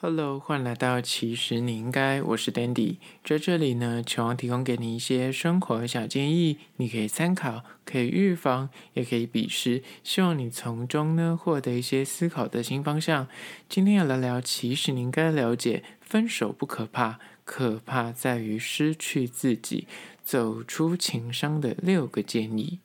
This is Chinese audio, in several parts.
Hello，欢迎来到其实你应该，我是 Dandy，在这里呢，希望提供给你一些生活小建议，你可以参考，可以预防，也可以鄙视，希望你从中呢获得一些思考的新方向。今天要来聊，其实你应该了解，分手不可怕，可怕在于失去自己，走出情伤的六个建议。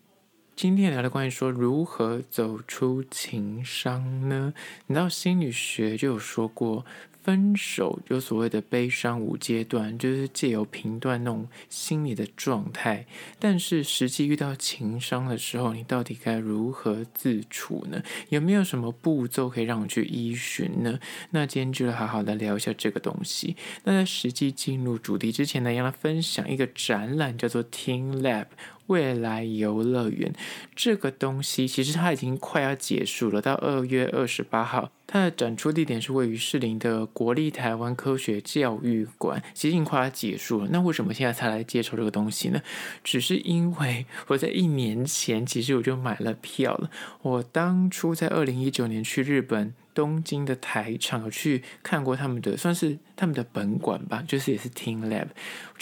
今天聊的关于说如何走出情伤呢？你知道心理学就有说过，分手有所谓的悲伤五阶段，就是借由评断那种心理的状态。但是实际遇到情伤的时候，你到底该如何自处呢？有没有什么步骤可以让我去依循呢？那今天就来好好的聊一下这个东西。那在实际进入主题之前呢，要来分享一个展览，叫做 TeamLab。未来游乐园这个东西，其实它已经快要结束了。到二月二十八号，它的展出地点是位于士林的国立台湾科学教育馆，其实已经快要结束了。那为什么现在才来接受这个东西呢？只是因为我在一年前，其实我就买了票了。我当初在二零一九年去日本。东京的台场有去看过他们的，算是他们的本馆吧，就是也是 TeamLab。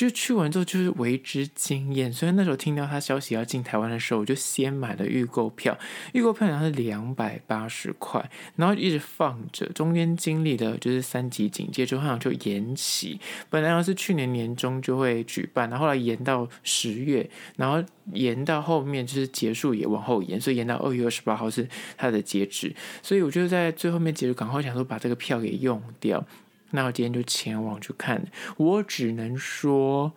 就去完之后就是为之惊艳，所以那时候听到他消息要进台湾的时候，我就先买了预购票。预购票好像是两百八十块，然后一直放着。中间经历的就是三级警戒之后，好像就延期。本来要是去年年中就会举办，然后后来延到十月，然后延到后面就是结束也往后延，所以延到二月二十八号是它的截止。所以我就在最后。后面结束，赶快想说把这个票给用掉。那我今天就前往去看，我只能说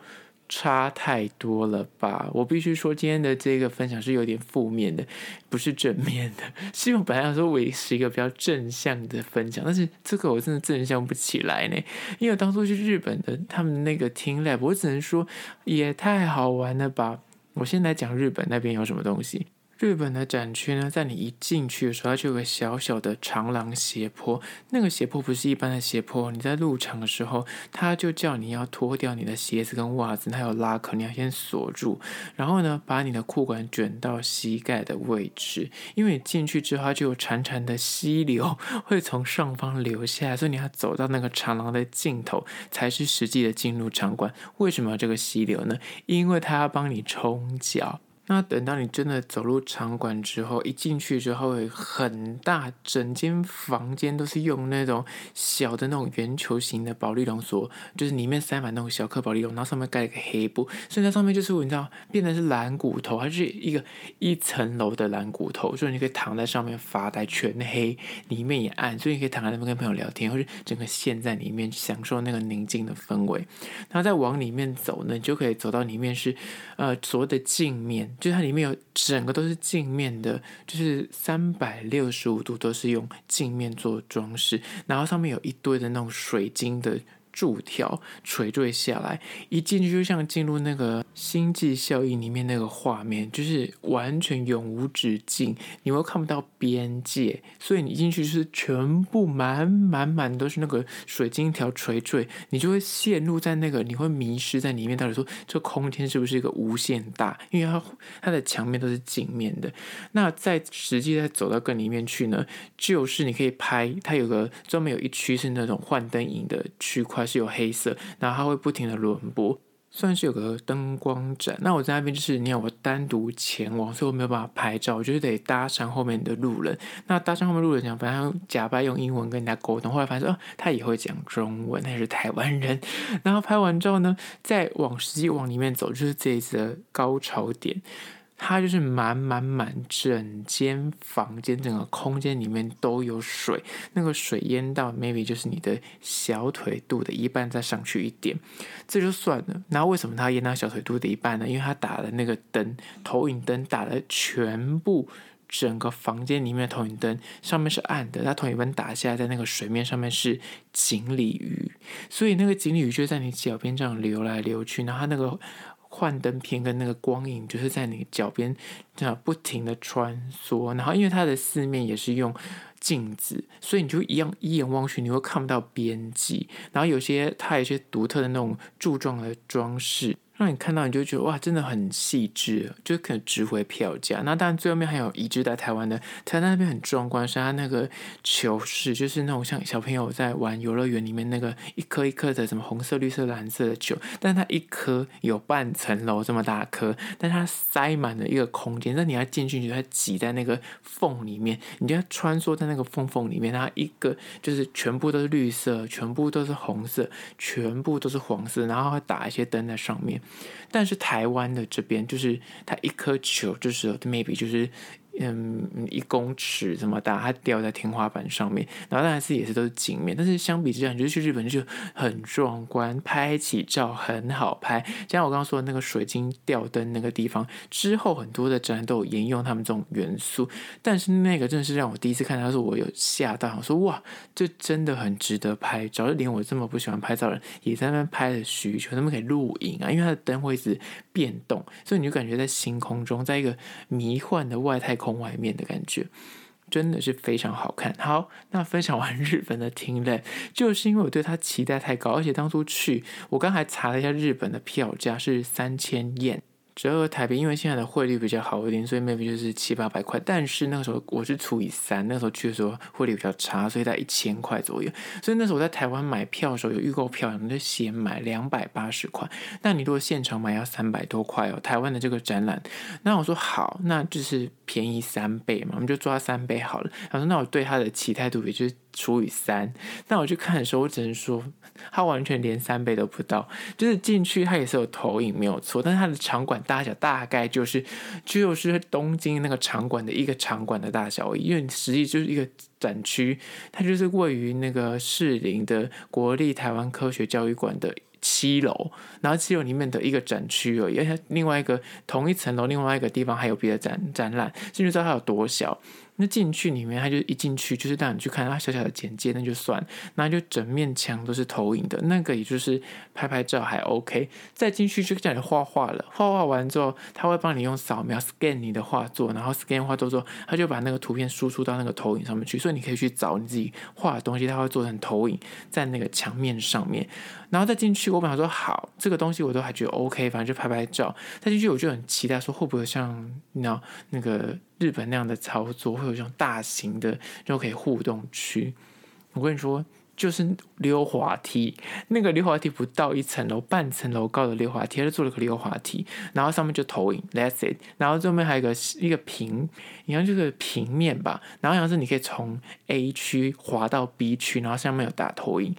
差太多了吧。我必须说今天的这个分享是有点负面的，不是正面的。希望本来想说维持一个比较正向的分享，但是这个我真的正向不起来呢。因为当初去日本的他们那个听 lab，我只能说也太好玩了吧。我先来讲日本那边有什么东西。日本的展区呢，在你一进去的时候，它就有个小小的长廊斜坡。那个斜坡不是一般的斜坡，你在入场的时候，它就叫你要脱掉你的鞋子跟袜子，它有拉壳，你要先锁住。然后呢，把你的裤管卷到膝盖的位置，因为你进去之后，它就有潺潺的溪流 会从上方流下来，所以你要走到那个长廊的尽头，才是实际的进入场馆。为什么要这个溪流呢？因为它要帮你冲脚。那等到你真的走入场馆之后，一进去之后，很大，整间房间都是用那种小的那种圆球形的保利龙锁，就是里面塞满那种小颗保利龙，然后上面盖一个黑布，所以在上面就是你知道，变成是蓝骨头，它是一个一层楼的蓝骨头，所以你可以躺在上面发呆，全黑，里面也暗，所以你可以躺在那边跟朋友聊天，或者整个陷在里面，享受那个宁静的氛围。然后再往里面走呢，你就可以走到里面是呃所谓的镜面。就是它里面有整个都是镜面的，就是三百六十五度都是用镜面做装饰，然后上面有一堆的那种水晶的。柱条垂坠下来，一进去就像进入那个星际效应里面那个画面，就是完全永无止境，你会看不到边界，所以你进去是全部满满满都是那个水晶条垂坠，你就会陷入在那个，你会迷失在里面。到底说这空间是不是一个无限大？因为它它的墙面都是镜面的。那在实际再走到更里面去呢，就是你可以拍，它有个专门有一区是那种幻灯影的区块。是有黑色，然后它会不停的轮播，算是有个灯光展。那我在那边就是，你要我单独前往，所以我没有办法拍照，我就是得搭上后面的路人。那搭上后面路人讲，反正假扮用英文跟人家沟通，后来发现哦，他也会讲中文，他是台湾人。然后拍完之后呢，再往实际往里面走，就是这一次的高潮点。它就是满满满，整间房间、整个空间里面都有水，那个水淹到 maybe 就是你的小腿肚的一半再上去一点，这就算了。那为什么它淹到小腿肚的一半呢？因为它打的那个灯，投影灯打的全部整个房间里面的投影灯上面是暗的，它投影灯打下来在那个水面上面是锦鲤鱼，所以那个锦鲤鱼就在你脚边这样流来流去，然后它那个。幻灯片跟那个光影就是在你脚边这样不停的穿梭，然后因为它的四面也是用镜子，所以你就一样一眼望去你会看不到边际。然后有些它有些独特的那种柱状的装饰，让你看到，你就觉得哇，真的很细致，就可能值回票价。那当然，最后面还有移植在台湾的，台湾那边很壮观，是它那个球室，就是那种像小朋友在玩游乐园里面那个一颗一颗的什么红色、绿色、蓝色的球，但它一颗有半层楼这么大颗，但它塞满了一个空间，那你要进去，你就要挤在那个缝里面，你就要穿梭在那个缝缝里面，它一个就是全部都是绿色，全部都是红色，全部都是黄色，然后会打一些灯在上面。但是台湾的这边就是它一颗球就是 maybe 就是。嗯，一公尺这么大，它吊在天花板上面，然后当然是也是都是镜面，但是相比之下，你就去日本就很壮观，拍起照很好拍。像我刚刚说的那个水晶吊灯那个地方，之后很多的展览都有沿用他们这种元素，但是那个真的是让我第一次看到，说我有吓到，我说哇，这真的很值得拍照，就连我这么不喜欢拍照的人也在那边拍的需求，他们可以录影啊，因为它的灯会一直变动，所以你就感觉在星空中，在一个迷幻的外太空。空外面的感觉真的是非常好看。好，那分享完日本的听雷就是因为我对它期待太高，而且当初去，我刚才查了一下日本的票价是三千 y。折合台币，因为现在的汇率比较好一点，所以 maybe 就是七八百块。但是那个时候我是除以三，那时候去的时候汇率比较差，所以在一千块左右。所以那时候我在台湾买票的时候有预购票，我们就先买两百八十块。那你如果现场买要三百多块哦。台湾的这个展览，那我说好，那就是便宜三倍嘛，我们就抓三倍好了。他说那我对他的期待度也就是。除以三，那我去看的时候，我只能说，它完全连三倍都不到。就是进去，它也是有投影，没有错，但是它的场馆大小大概就是，就是东京那个场馆的一个场馆的大小而已。因为实际就是一个展区，它就是位于那个士林的国立台湾科学教育馆的七楼，然后七楼里面的一个展区而已。而且另外一个同一层楼，另外一个地方还有别的展展览，甚至知道它有多小。那进去里面，他就一进去就是带你去看他小小的简介，那就算，那就整面墙都是投影的，那个也就是拍拍照还 OK。再进去就叫你画画了，画画完之后，他会帮你用扫描 scan 你的画作，然后 scan 画作之后，他就把那个图片输出到那个投影上面去，所以你可以去找你自己画的东西，他会做成投影在那个墙面上面。然后再进去，我本来说好，这个东西我都还觉得 OK，反正就拍拍照。再进去我就很期待，说会不会像你知道那个。日本那样的操作会有这种大型的就可以互动区。我跟你说，就是溜滑梯，那个溜滑梯不到一层楼，半层楼高的溜滑梯，他就做了个溜滑梯，然后上面就投影，That's it。然后这面还有一个一个平，你看这个平面吧，然后好像是你可以从 A 区滑到 B 区，然后上面有打投影。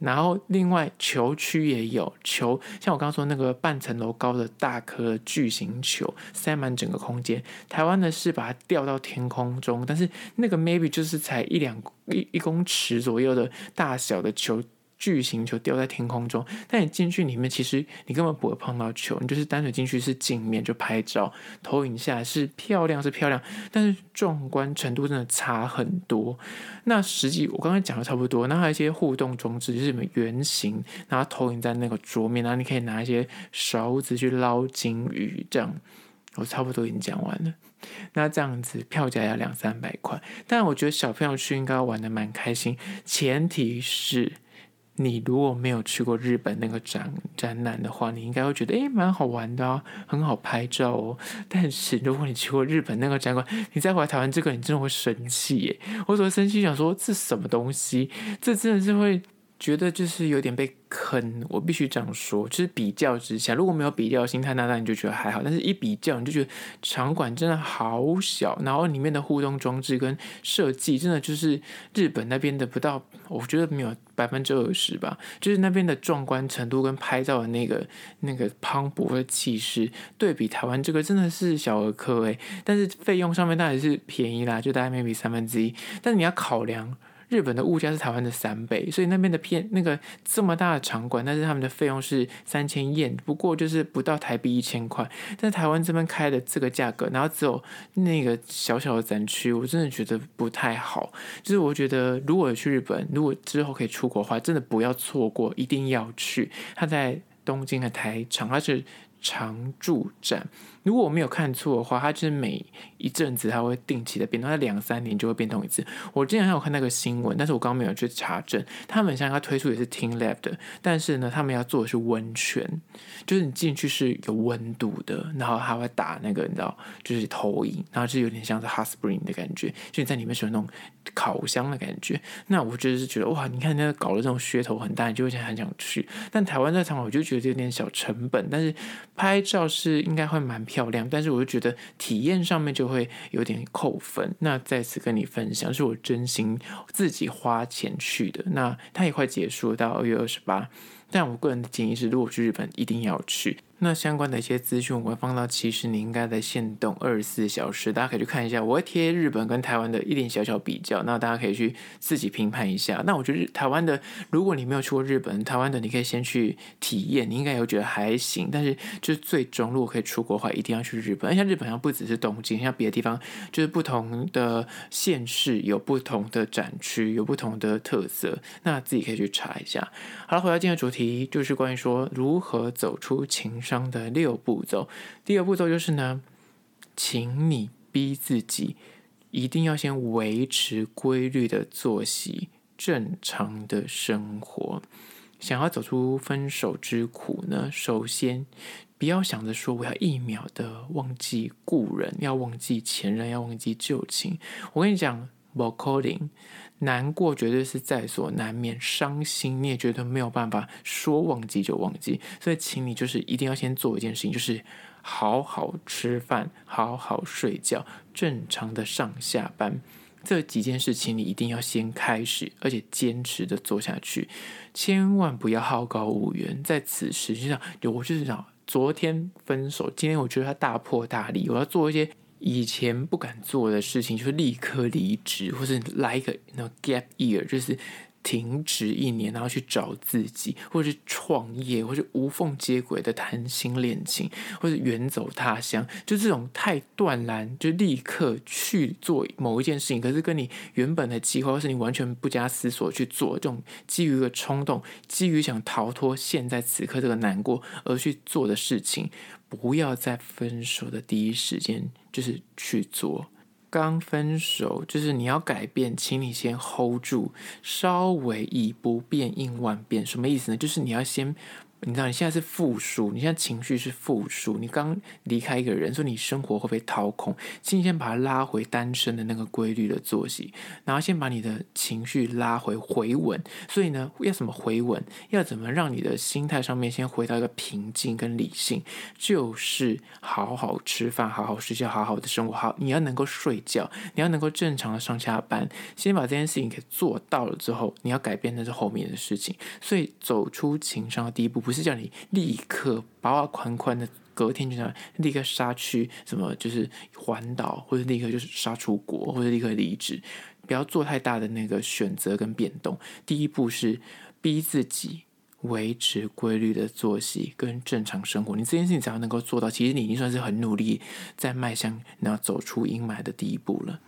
然后，另外球区也有球，像我刚刚说那个半层楼高的大颗巨型球，塞满整个空间。台湾的是把它吊到天空中，但是那个 maybe 就是才一两一一公尺左右的大小的球。巨型球吊在天空中，但你进去里面，其实你根本不会碰到球，你就是单纯进去是镜面就拍照，投影下是漂亮是漂亮，但是壮观程度真的差很多。那实际我刚才讲的差不多，那还有一些互动装置，就是什么圆形，然后投影在那个桌面，然后你可以拿一些勺子去捞金鱼，这样我差不多已经讲完了。那这样子票价要两三百块，但我觉得小朋友去应该玩的蛮开心，前提是。你如果没有去过日本那个展展览的话，你应该会觉得诶蛮好玩的啊，很好拍照哦。但是如果你去过日本那个展馆，你再回来台湾这个，你真的会生气耶！我所生气，想说这什么东西？这真的是会觉得就是有点被。坑，我必须这样说，就是比较之下，如果没有比较心态，那那你就觉得还好。但是一比较，你就觉得场馆真的好小，然后里面的互动装置跟设计，真的就是日本那边的不到，我觉得没有百分之二十吧。就是那边的壮观程度跟拍照的那个那个磅礴的气势，对比台湾这个真的是小儿科诶。但是费用上面当然是便宜啦，就大概 maybe 三分之一。但是你要考量。日本的物价是台湾的三倍，所以那边的片那个这么大的场馆，但是他们的费用是三千 y 不过就是不到台币一千块。但台湾这边开的这个价格，然后只有那个小小的展区，我真的觉得不太好。就是我觉得，如果去日本，如果之后可以出国的话，真的不要错过，一定要去。他在东京的台场，它是常驻展。如果我没有看错的话，它就是每一阵子它会定期的变动，它两三年就会变动一次。我之前还有看那个新闻，但是我刚刚没有去查证。他们像他推出也是 teamLab 的，但是呢，他们要做的是温泉，就是你进去是有温度的，然后还会打那个你知道，就是投影，然后就有点像是 hot spring 的感觉，就你在里面是有那种烤箱的感觉。那我就是觉得哇，你看那个搞的这种噱头很大，你就会很想去。但台湾在场我就觉得有点小成本，但是拍照是应该会蛮漂亮，但是我就觉得体验上面就会有点扣分。那再次跟你分享，是我真心自己花钱去的。那它也快结束，到二月二十八。但我个人的建议是，如果去日本，一定要去。那相关的一些资讯，我会放到其实你应该在限动二十四小时，大家可以去看一下。我会贴日本跟台湾的一点小小比较，那大家可以去自己评判一下。那我觉得台湾的，如果你没有去过日本，台湾的你可以先去体验，你应该也会觉得还行。但是就是最终如果可以出国的话，一定要去日本。而且日本上不只是东京，像别的地方，就是不同的县市有不同的展区，有不同的特色，那自己可以去查一下。好了，回到今天的主题，就是关于说如何走出情。商的六步骤，第二步骤就是呢，请你逼自己一定要先维持规律的作息，正常的生活。想要走出分手之苦呢，首先不要想着说我要一秒的忘记故人，要忘记前任，要忘记旧情。我跟你讲，不可能。难过绝对是在所难免，伤心你也绝对没有办法说忘记就忘记，所以请你就是一定要先做一件事情，就是好好吃饭，好好睡觉，正常的上下班，这几件事情你一定要先开始，而且坚持的做下去，千万不要好高骛远，在此时就像我就是想，昨天分手，今天我觉得他大破大立，我要做一些。以前不敢做的事情，就是立刻离职，或是来一个那 gap year，就是停职一年，然后去找自己，或者是创业，或是无缝接轨的谈心恋情，或者远走他乡，就这种太断然，就立刻去做某一件事情，可是跟你原本的计划，或是你完全不加思索去做，这种基于一个冲动，基于想逃脱现在此刻这个难过而去做的事情。不要在分手的第一时间就是去做。刚分手就是你要改变，请你先 hold 住，稍微以不变应万变。什么意思呢？就是你要先。你知道你现在是负数，你现在情绪是负数，你刚离开一个人，说你生活会被掏空，请你先把它拉回单身的那个规律的作息，然后先把你的情绪拉回回稳。所以呢，要怎么回稳？要怎么让你的心态上面先回到一个平静跟理性？就是好好吃饭，好好睡觉，好好的生活。好，你要能够睡觉，你要能够正常的上下班。先把这件事情给做到了之后，你要改变那是后面的事情。所以走出情商的第一步。不是叫你立刻把我款款的隔天就这样立刻杀去什么，就是环岛，或者立刻就是杀出国，或者立刻离职，不要做太大的那个选择跟变动。第一步是逼自己维持规律的作息跟正常生活，你这件事情只要能够做到，其实你已经算是很努力在迈向然后走出阴霾的第一步了。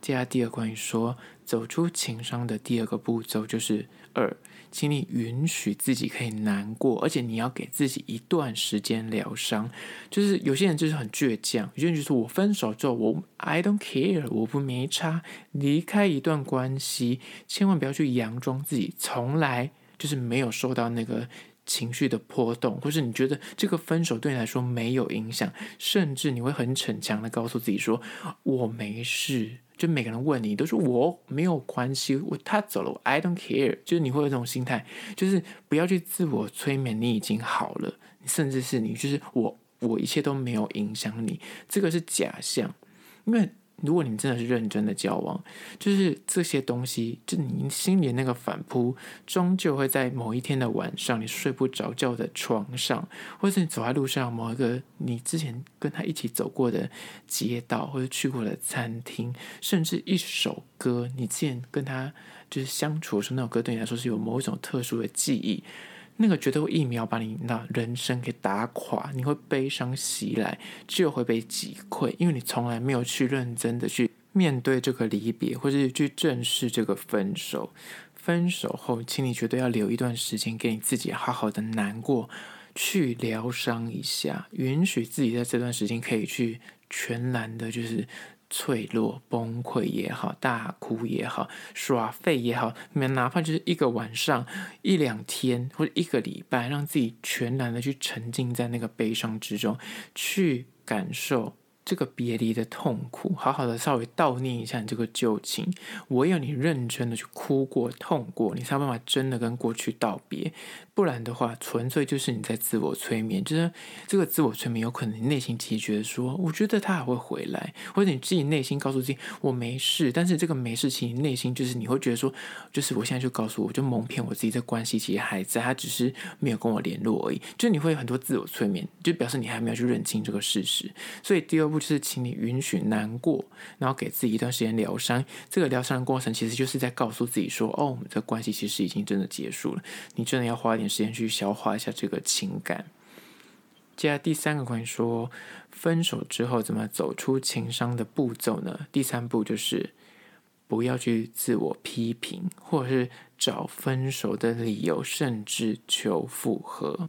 接下来第二关于说走出情伤的第二个步骤就是二。请你允许自己可以难过，而且你要给自己一段时间疗伤。就是有些人就是很倔强，有些人就是我分手之后，我 I don't care，我不没差。离开一段关系，千万不要去佯装自己从来就是没有受到那个情绪的波动，或是你觉得这个分手对你来说没有影响，甚至你会很逞强的告诉自己说我没事。就每个人问你，都说我没有关系，我他走了，我 I don't care。就是你会有这种心态，就是不要去自我催眠，你已经好了，甚至是你就是我，我一切都没有影响你，这个是假象，因为。如果你真的是认真的交往，就是这些东西，就你心里那个反扑，终究会在某一天的晚上，你睡不着觉的床上，或者是你走在路上，某一个你之前跟他一起走过的街道，或者去过的餐厅，甚至一首歌，你之前跟他就是相处的时候，那首歌对你来说是有某一种特殊的记忆。那个绝对会一秒把你那人生给打垮，你会悲伤袭来，就会被击溃，因为你从来没有去认真的去面对这个离别，或是去正视这个分手。分手后，请你绝对要留一段时间给你自己，好好的难过，去疗伤一下，允许自己在这段时间可以去全然的，就是脆弱、崩溃也好，大哭也好，耍废也好，哪怕就是一个晚上、一两天或者一个礼拜，让自己全然的去沉浸在那个悲伤之中，去感受。这个别离的痛苦，好好的稍微悼念一下你这个旧情。唯有你认真的去哭过、痛过，你才有办法真的跟过去道别。不然的话，纯粹就是你在自我催眠。就是这个自我催眠，有可能你内心其实觉得说，我觉得他还会回来，或者你自己内心告诉自己我没事。但是这个没事，其实你内心就是你会觉得说，就是我现在就告诉我，就蒙骗我自己，这关系其实还在，他只是没有跟我联络而已。就你会有很多自我催眠，就表示你还没有去认清这个事实。所以第二步。就是请你允许难过，然后给自己一段时间疗伤。这个疗伤的过程，其实就是在告诉自己说：“哦，我们这关系其实已经真的结束了。你真的要花点时间去消化一下这个情感。”接下来第三个关于说分手之后怎么走出情伤的步骤呢？第三步就是不要去自我批评，或者是找分手的理由，甚至求复合。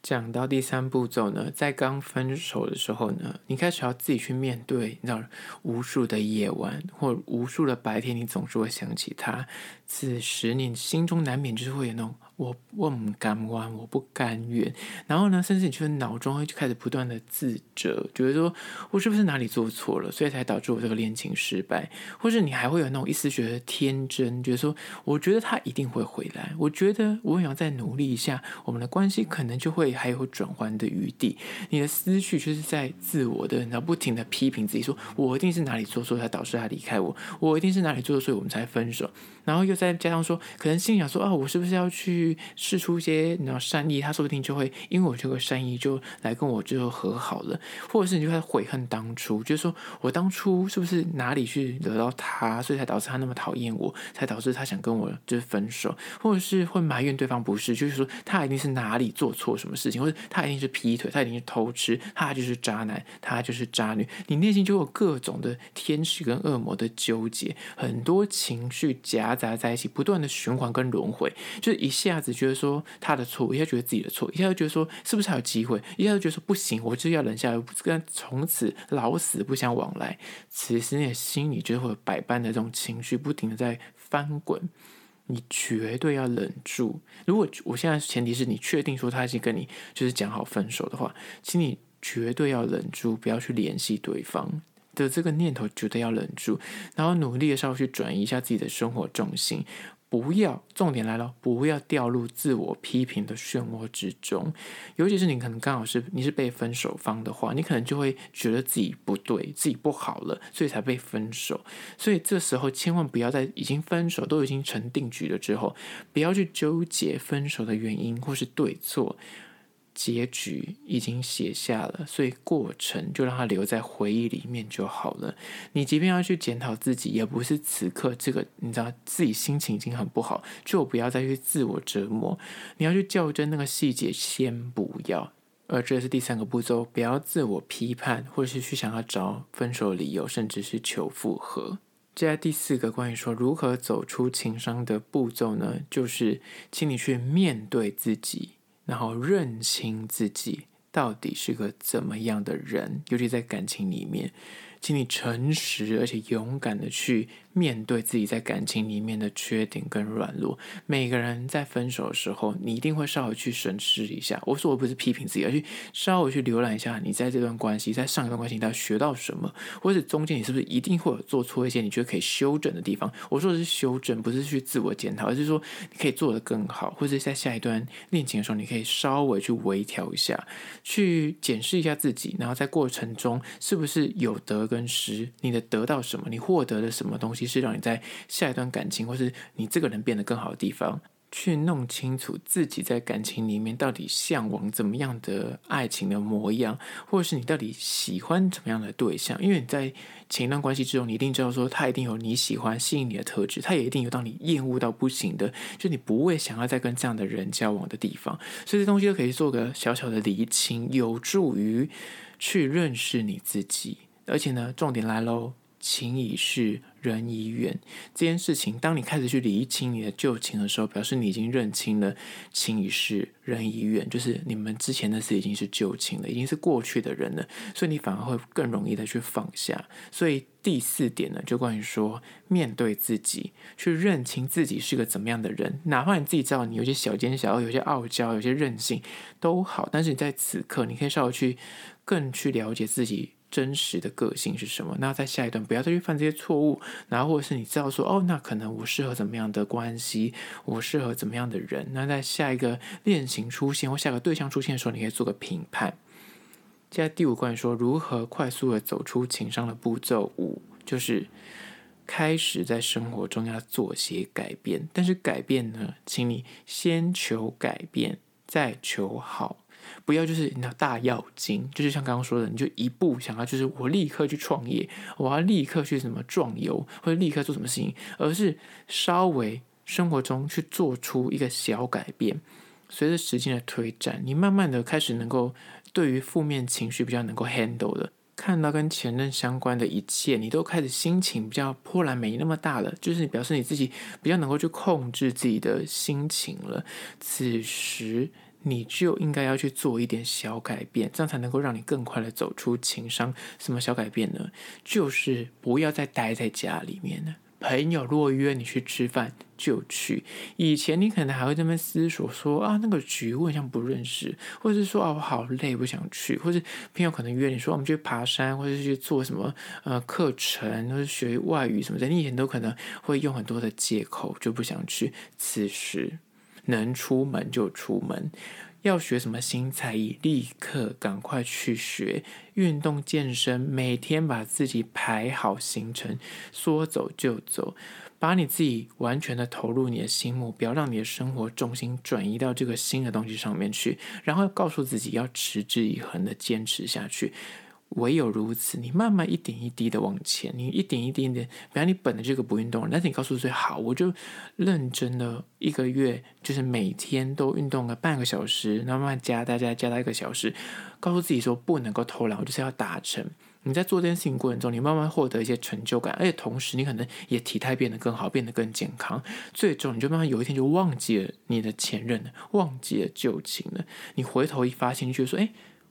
讲到第三步骤呢，在刚分手的时候呢，你开始要自己去面对，你知道，无数的夜晚或无数的白天，你总是会想起他。此时你心中难免就是会有那种。我我不甘愿，我不甘愿。然后呢，甚至你就是脑中会就开始不断的自责，觉得说我是不是哪里做错了，所以才导致我这个恋情失败。或者你还会有那种一丝觉得天真，觉得说我觉得他一定会回来，我觉得我想再努力一下，我们的关系可能就会还有转换的余地。你的思绪就是在自我的，然后不停的批评自己说，说我一定是哪里做错才导致他离开我，我一定是哪里做错，所以我们才分手。然后又再加上说，可能心里想说啊，我是不是要去。试出一些你知道善意，他说不定就会因为我这个善意就来跟我最后和好了，或者是你就会悔恨当初，就是说我当初是不是哪里去惹到他，所以才导致他那么讨厌我，才导致他想跟我就是分手，或者是会埋怨对方不是，就是说他一定是哪里做错什么事情，或者他一定是劈腿，他一定是偷吃，他就是渣男，他就是渣女，你内心就有各种的天使跟恶魔的纠结，很多情绪夹杂在一起，不断的循环跟轮回，就是一下子觉得。说他的错，一下觉得自己的错，一下又觉得说是不是还有机会，一下又觉得说不行，我就要忍下来，跟从此老死不相往来。此时你的心里就会有百般的这种情绪，不停的在翻滚。你绝对要忍住。如果我现在前提是你确定说他已经跟你就是讲好分手的话，请你绝对要忍住，不要去联系对方的这个念头，绝对要忍住，然后努力的稍微去转移一下自己的生活重心。不要，重点来了，不要掉入自我批评的漩涡之中。尤其是你可能刚好是你是被分手方的话，你可能就会觉得自己不对，自己不好了，所以才被分手。所以这时候千万不要在已经分手都已经成定局了之后，不要去纠结分手的原因或是对错。结局已经写下了，所以过程就让它留在回忆里面就好了。你即便要去检讨自己，也不是此刻这个，你知道自己心情已经很不好，就不要再去自我折磨。你要去较真那个细节，先不要。而这是第三个步骤，不要自我批判，或者是去想要找分手理由，甚至是求复合。接下来第四个关于说如何走出情伤的步骤呢，就是请你去面对自己。然后认清自己到底是个怎么样的人，尤其在感情里面。请你诚实而且勇敢的去面对自己在感情里面的缺点跟软弱。每个人在分手的时候，你一定会稍微去审视一下。我说我不是批评自己，而是稍微去浏览一下你在这段关系，在上一段关系，你到底学到什么，或者中间你是不是一定会有做错一些你觉得可以修正的地方。我说的是修正，不是去自我检讨，而是说你可以做得更好，或者在下一段恋情的时候，你可以稍微去微调一下，去检视一下自己，然后在过程中是不是有得跟失，你的得到什么？你获得了什么东西是让你在下一段感情，或是你这个人变得更好的地方？去弄清楚自己在感情里面到底向往怎么样的爱情的模样，或者是你到底喜欢怎么样的对象？因为你在前一段关系之中，你一定知道说他一定有你喜欢、吸引你的特质，他也一定有让你厌恶到不行的，就你不会想要再跟这样的人交往的地方。所以这东西都可以做个小小的厘清，有助于去认识你自己。而且呢，重点来喽，情已逝，人已远。这件事情，当你开始去理清你的旧情的时候，表示你已经认清了情已逝，人已远，就是你们之前的事已经是旧情了，已经是过去的人了，所以你反而会更容易的去放下。所以第四点呢，就关于说面对自己，去认清自己是个怎么样的人，哪怕你自己知道你有些小奸小恶，有些傲娇，有些任性都好，但是你在此刻，你可以稍微去更去了解自己。真实的个性是什么？那在下一段不要再去犯这些错误，然后或者是你知道说哦，那可能我适合怎么样的关系，我适合怎么样的人？那在下一个恋情出现或下个对象出现的时候，你可以做个评判。接下来第五关说如何快速的走出情商的步骤五，就是开始在生活中要做些改变，但是改变呢，请你先求改变，再求好。不要就是你知道大要精，就是像刚刚说的，你就一步想要就是我立刻去创业，我要立刻去什么壮游，或者立刻做什么事情，而是稍微生活中去做出一个小改变。随着时间的推展，你慢慢的开始能够对于负面情绪比较能够 handle 的，看到跟前任相关的一切，你都开始心情比较波澜没那么大了，就是你表示你自己比较能够去控制自己的心情了。此时。你就应该要去做一点小改变，这样才能够让你更快的走出情伤。什么小改变呢？就是不要再待在家里面了。朋友若约你去吃饭，就去。以前你可能还会这么思索说啊，那个局我好像不认识，或者是说啊，我好累，不想去。或者朋友可能约你说，我们去爬山，或者是去做什么呃课程，或者学外语什么的。你以前都可能会用很多的借口就不想去。此时。能出门就出门，要学什么新才艺，立刻赶快去学。运动健身，每天把自己排好行程，说走就走，把你自己完全的投入你的新目标，让你的生活重心转移到这个新的东西上面去，然后告诉自己要持之以恒的坚持下去。唯有如此，你慢慢一点一滴的往前，你一点一滴的，比方你本来这个不运动，但是你告诉自己好，我就认真的一个月，就是每天都运动个半个小时，然后慢慢加，大家加到一个小时，告诉自己说不能够偷懒，我就是要达成。你在做这件事情过程中，你慢慢获得一些成就感，而且同时你可能也体态变得更好，变得更健康，最终你就慢慢有一天就忘记了你的前任了，忘记了旧情了。你回头一发现，你就说，哎。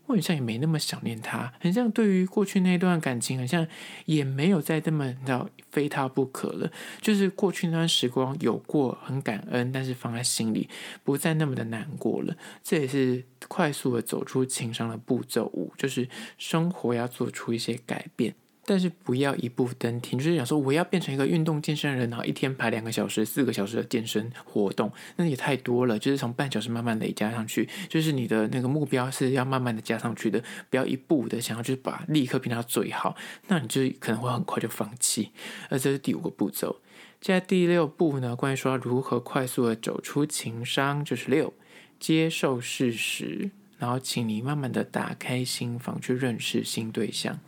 我好像也没那么想念他，很像对于过去那段感情，好像也没有再这么到非他不可了。就是过去那段时光有过很感恩，但是放在心里，不再那么的难过了。这也是快速的走出情伤的步骤五，就是生活要做出一些改变。但是不要一步登天，就是想说我要变成一个运动健身人，然后一天排两个小时、四个小时的健身活动，那也太多了。就是从半小时慢慢累加上去，就是你的那个目标是要慢慢的加上去的，不要一步的想要就是把立刻变到最好，那你就可能会很快就放弃。而这是第五个步骤。接下来第六步呢，关于说如何快速的走出情商，就是六，接受事实，然后请你慢慢的打开心房去认识新对象。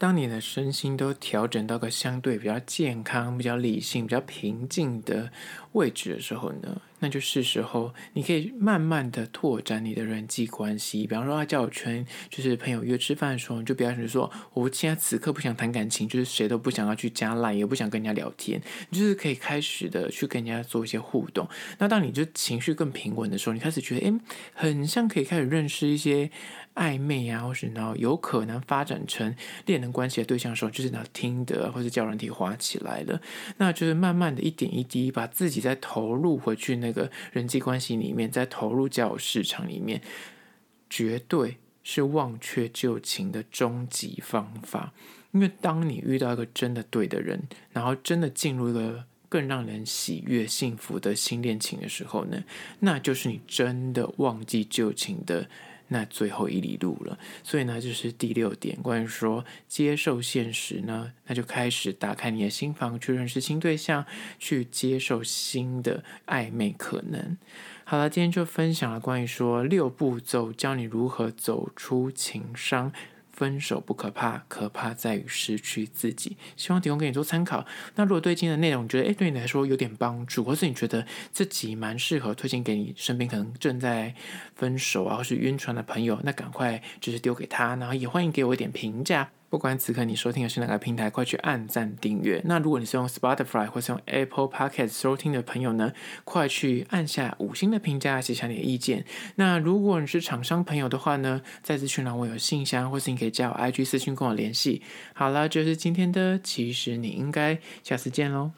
当你的身心都调整到个相对比较健康、比较理性、比较平静的位置的时候呢，那就是时候你可以慢慢的拓展你的人际关系。比方说，交友圈就是朋友约吃饭的时候，你就不要是说我现在此刻不想谈感情，就是谁都不想要去加赖，也不想跟人家聊天，你就是可以开始的去跟人家做一些互动。那当你就情绪更平稳的时候，你开始觉得，诶，很像可以开始认识一些。暧昧啊，或是然后有可能发展成恋人关系的对象的时候，就是那听的或者叫人体滑起来了，那就是慢慢的一点一滴把自己再投入回去那个人际关系里面，在投入交友市场里面，绝对是忘却旧情的终极方法。因为当你遇到一个真的对的人，然后真的进入一个更让人喜悦、幸福的新恋情的时候呢，那就是你真的忘记旧情的。那最后一里路了，所以呢，就是第六点，关于说接受现实呢，那就开始打开你的心房，去认识新对象，去接受新的暧昧可能。好了，今天就分享了关于说六步骤，教你如何走出情伤。分手不可怕，可怕在于失去自己。希望提供给你做参考。那如果对今天的内容觉得诶对你来说有点帮助，或是你觉得自己蛮适合推荐给你身边可能正在分手啊或是晕船的朋友，那赶快就是丢给他，然后也欢迎给我一点评价。不管此刻你收听的是哪个平台，快去按赞订阅。那如果你是用 Spotify 或是用 Apple Podcast 收听的朋友呢，快去按下五星的评价，写下你的意见。那如果你是厂商朋友的话呢，在资讯栏我有信箱，或是你可以加我 IG 私讯跟我联系。好了，就是今天的，其实你应该下次见喽。